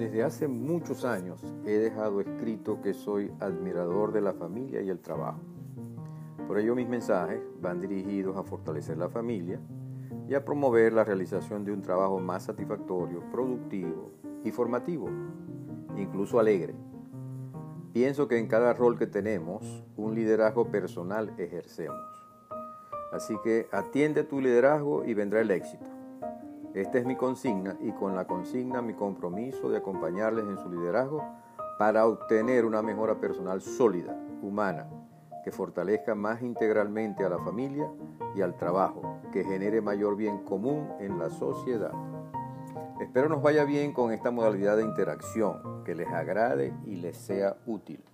Desde hace muchos años he dejado escrito que soy admirador de la familia y el trabajo. Por ello mis mensajes van dirigidos a fortalecer la familia y a promover la realización de un trabajo más satisfactorio, productivo y formativo, incluso alegre. Pienso que en cada rol que tenemos, un liderazgo personal ejercemos. Así que atiende tu liderazgo y vendrá el éxito. Esta es mi consigna y con la consigna mi compromiso de acompañarles en su liderazgo para obtener una mejora personal sólida, humana, que fortalezca más integralmente a la familia y al trabajo, que genere mayor bien común en la sociedad. Espero nos vaya bien con esta modalidad de interacción, que les agrade y les sea útil.